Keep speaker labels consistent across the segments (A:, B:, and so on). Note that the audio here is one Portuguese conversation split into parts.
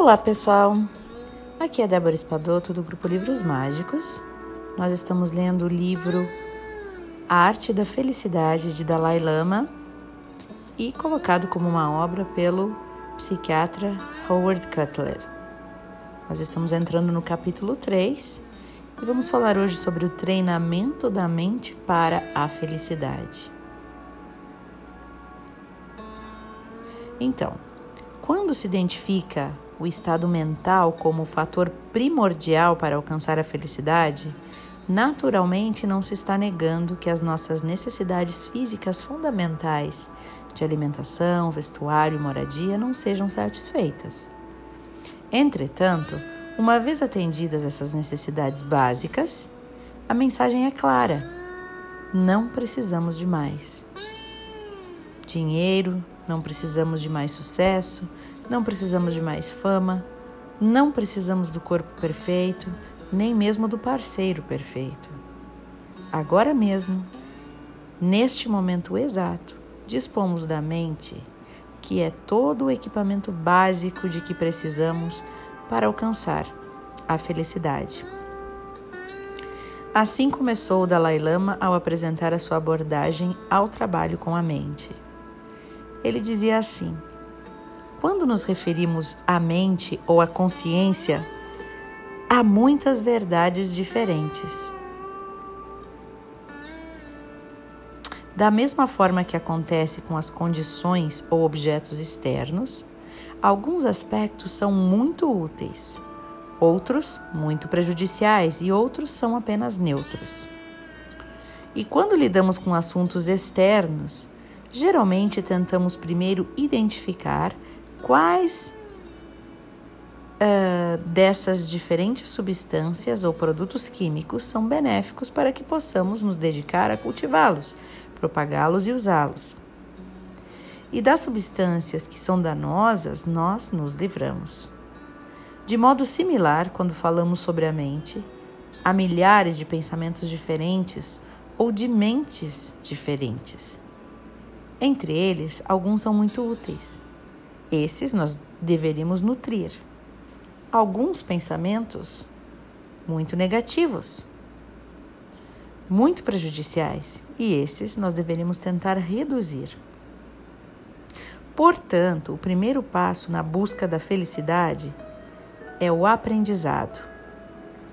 A: Olá, pessoal! Aqui é Débora Espadoto do grupo Livros Mágicos. Nós estamos lendo o livro A Arte da Felicidade de Dalai Lama e colocado como uma obra pelo psiquiatra Howard Cutler. Nós estamos entrando no capítulo 3 e vamos falar hoje sobre o treinamento da mente para a felicidade. Então, quando se identifica o estado mental como fator primordial para alcançar a felicidade, naturalmente não se está negando que as nossas necessidades físicas fundamentais de alimentação, vestuário e moradia não sejam satisfeitas. Entretanto, uma vez atendidas essas necessidades básicas, a mensagem é clara: não precisamos de mais. Dinheiro, não precisamos de mais sucesso, não precisamos de mais fama, não precisamos do corpo perfeito, nem mesmo do parceiro perfeito. Agora mesmo, neste momento exato, dispomos da mente, que é todo o equipamento básico de que precisamos para alcançar a felicidade. Assim começou o Dalai Lama ao apresentar a sua abordagem ao trabalho com a mente. Ele dizia assim: quando nos referimos à mente ou à consciência, há muitas verdades diferentes. Da mesma forma que acontece com as condições ou objetos externos, alguns aspectos são muito úteis, outros muito prejudiciais e outros são apenas neutros. E quando lidamos com assuntos externos, geralmente tentamos primeiro identificar quais uh, dessas diferentes substâncias ou produtos químicos são benéficos para que possamos nos dedicar a cultivá-los, propagá-los e usá-los. E das substâncias que são danosas, nós nos livramos. De modo similar, quando falamos sobre a mente, há milhares de pensamentos diferentes ou de mentes diferentes. Entre eles, alguns são muito úteis esses nós deveríamos nutrir. Alguns pensamentos muito negativos, muito prejudiciais, e esses nós deveríamos tentar reduzir. Portanto, o primeiro passo na busca da felicidade é o aprendizado.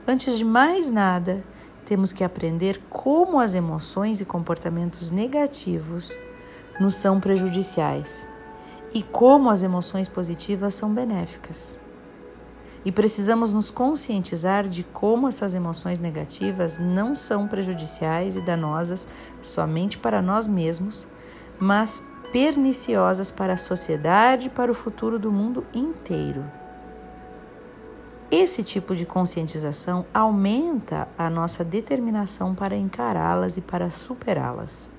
A: Antes de mais nada, temos que aprender como as emoções e comportamentos negativos nos são prejudiciais e como as emoções positivas são benéficas. E precisamos nos conscientizar de como essas emoções negativas não são prejudiciais e danosas somente para nós mesmos, mas perniciosas para a sociedade e para o futuro do mundo inteiro. Esse tipo de conscientização aumenta a nossa determinação para encará-las e para superá-las.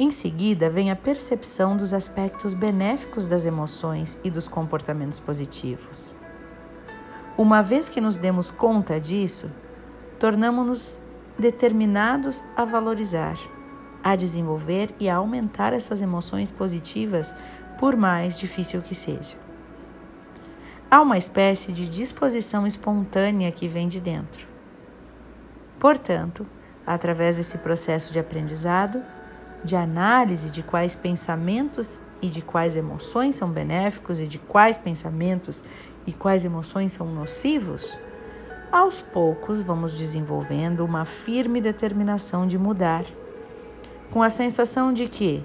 A: Em seguida, vem a percepção dos aspectos benéficos das emoções e dos comportamentos positivos. Uma vez que nos demos conta disso, tornamos-nos determinados a valorizar, a desenvolver e a aumentar essas emoções positivas, por mais difícil que seja. Há uma espécie de disposição espontânea que vem de dentro. Portanto, através desse processo de aprendizado, de análise de quais pensamentos e de quais emoções são benéficos e de quais pensamentos e quais emoções são nocivos, aos poucos vamos desenvolvendo uma firme determinação de mudar, com a sensação de que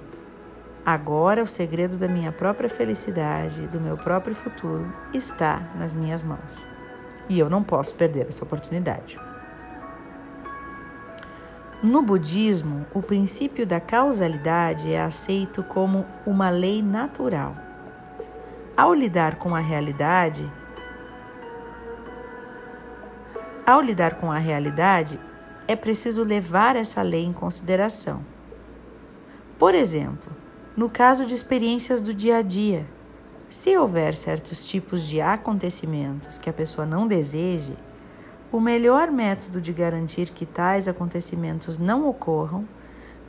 A: agora o segredo da minha própria felicidade, do meu próprio futuro, está nas minhas mãos. E eu não posso perder essa oportunidade. No budismo, o princípio da causalidade é aceito como uma lei natural. Ao lidar com a realidade, ao lidar com a realidade, é preciso levar essa lei em consideração. Por exemplo, no caso de experiências do dia a dia, se houver certos tipos de acontecimentos que a pessoa não deseje, o melhor método de garantir que tais acontecimentos não ocorram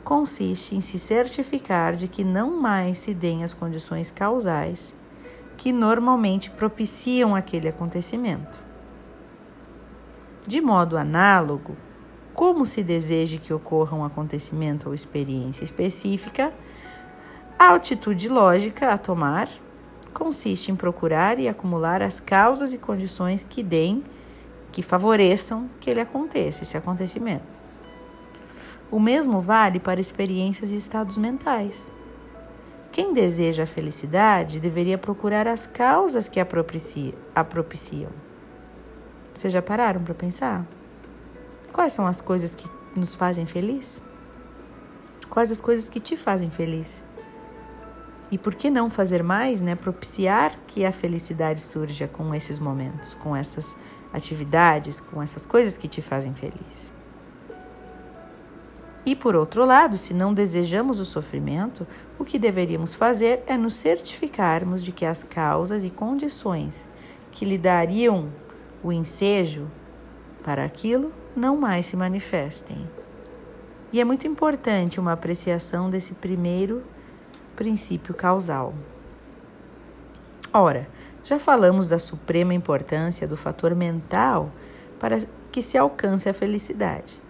A: consiste em se certificar de que não mais se deem as condições causais que normalmente propiciam aquele acontecimento. De modo análogo, como se deseje que ocorra um acontecimento ou experiência específica, a atitude lógica a tomar consiste em procurar e acumular as causas e condições que deem, que favoreçam que ele aconteça, esse acontecimento. O mesmo vale para experiências e estados mentais. Quem deseja a felicidade deveria procurar as causas que a propiciam. Vocês já pararam para pensar? Quais são as coisas que nos fazem feliz? Quais as coisas que te fazem feliz? E por que não fazer mais, né? Propiciar que a felicidade surja com esses momentos, com essas atividades, com essas coisas que te fazem feliz. E por outro lado, se não desejamos o sofrimento, o que deveríamos fazer é nos certificarmos de que as causas e condições que lhe dariam o ensejo para aquilo não mais se manifestem. E é muito importante uma apreciação desse primeiro princípio causal. Ora, já falamos da suprema importância do fator mental para que se alcance a felicidade.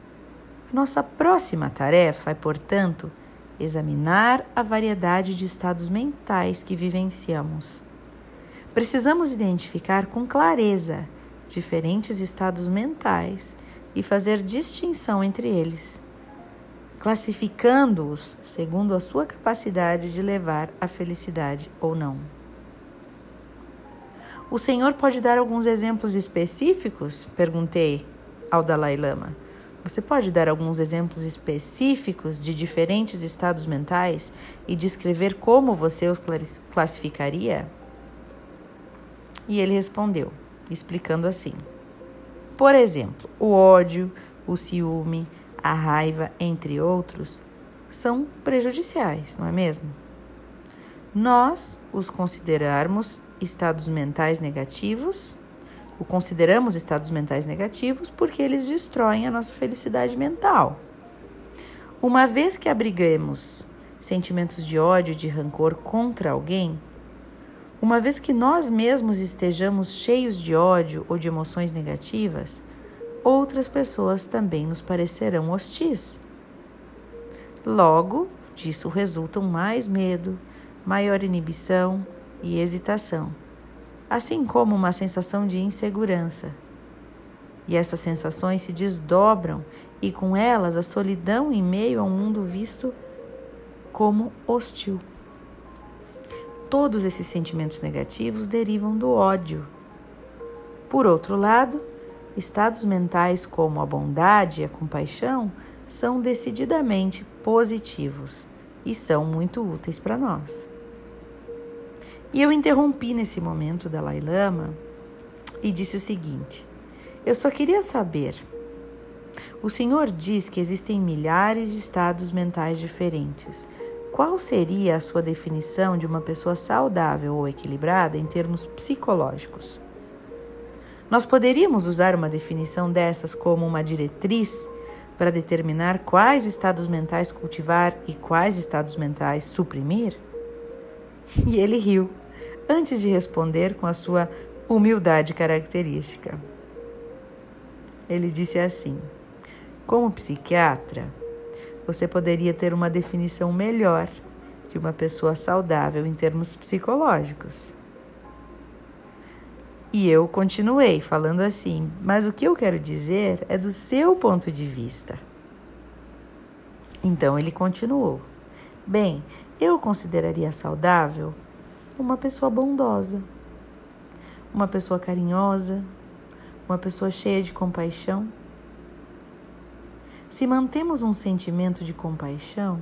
A: Nossa próxima tarefa é, portanto, examinar a variedade de estados mentais que vivenciamos. Precisamos identificar com clareza diferentes estados mentais e fazer distinção entre eles, classificando-os segundo a sua capacidade de levar à felicidade ou não. O Senhor pode dar alguns exemplos específicos? Perguntei ao Dalai Lama. Você pode dar alguns exemplos específicos de diferentes estados mentais e descrever como você os classificaria? E ele respondeu, explicando assim: Por exemplo, o ódio, o ciúme, a raiva, entre outros, são prejudiciais, não é mesmo? Nós os considerarmos estados mentais negativos o consideramos estados mentais negativos porque eles destroem a nossa felicidade mental. Uma vez que abrigamos sentimentos de ódio e de rancor contra alguém, uma vez que nós mesmos estejamos cheios de ódio ou de emoções negativas, outras pessoas também nos parecerão hostis. Logo, disso resultam mais medo, maior inibição e hesitação assim como uma sensação de insegurança. E essas sensações se desdobram e com elas a solidão em meio a um mundo visto como hostil. Todos esses sentimentos negativos derivam do ódio. Por outro lado, estados mentais como a bondade e a compaixão são decididamente positivos e são muito úteis para nós. E eu interrompi nesse momento Dalai Lama e disse o seguinte: Eu só queria saber. O senhor diz que existem milhares de estados mentais diferentes. Qual seria a sua definição de uma pessoa saudável ou equilibrada em termos psicológicos? Nós poderíamos usar uma definição dessas como uma diretriz para determinar quais estados mentais cultivar e quais estados mentais suprimir? E ele riu antes de responder com a sua humildade característica. Ele disse assim: Como psiquiatra, você poderia ter uma definição melhor de uma pessoa saudável em termos psicológicos. E eu continuei falando assim, mas o que eu quero dizer é do seu ponto de vista. Então ele continuou: Bem, eu consideraria saudável uma pessoa bondosa, uma pessoa carinhosa, uma pessoa cheia de compaixão. Se mantemos um sentimento de compaixão,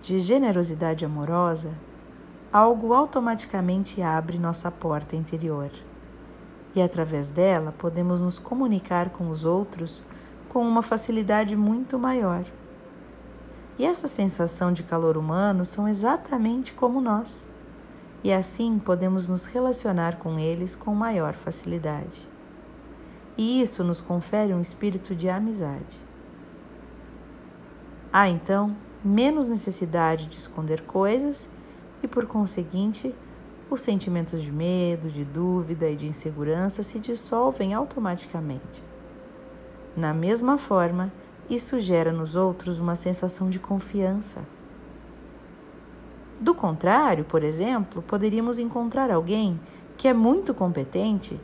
A: de generosidade amorosa, algo automaticamente abre nossa porta interior. E através dela podemos nos comunicar com os outros com uma facilidade muito maior. E essa sensação de calor humano são exatamente como nós e assim podemos nos relacionar com eles com maior facilidade. E isso nos confere um espírito de amizade. Há então menos necessidade de esconder coisas e, por conseguinte, os sentimentos de medo, de dúvida e de insegurança se dissolvem automaticamente. Na mesma forma, isso gera nos outros uma sensação de confiança. Do contrário, por exemplo, poderíamos encontrar alguém que é muito competente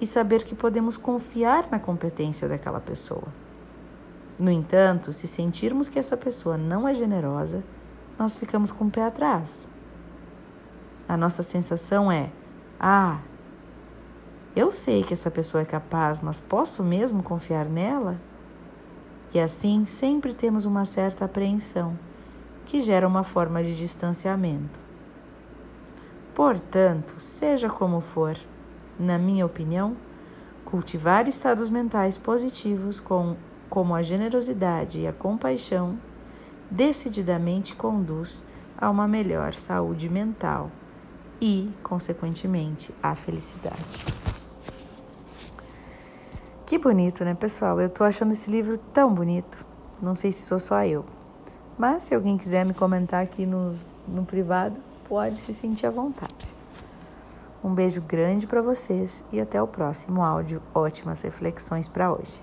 A: e saber que podemos confiar na competência daquela pessoa. No entanto, se sentirmos que essa pessoa não é generosa, nós ficamos com o pé atrás. A nossa sensação é: ah, eu sei que essa pessoa é capaz, mas posso mesmo confiar nela? E assim sempre temos uma certa apreensão, que gera uma forma de distanciamento. Portanto, seja como for, na minha opinião, cultivar estados mentais positivos com, como a generosidade e a compaixão decididamente conduz a uma melhor saúde mental e, consequentemente, à felicidade. Que bonito, né, pessoal? Eu tô achando esse livro tão bonito. Não sei se sou só eu. Mas se alguém quiser me comentar aqui no, no privado, pode se sentir à vontade. Um beijo grande para vocês e até o próximo áudio. Ótimas reflexões para hoje.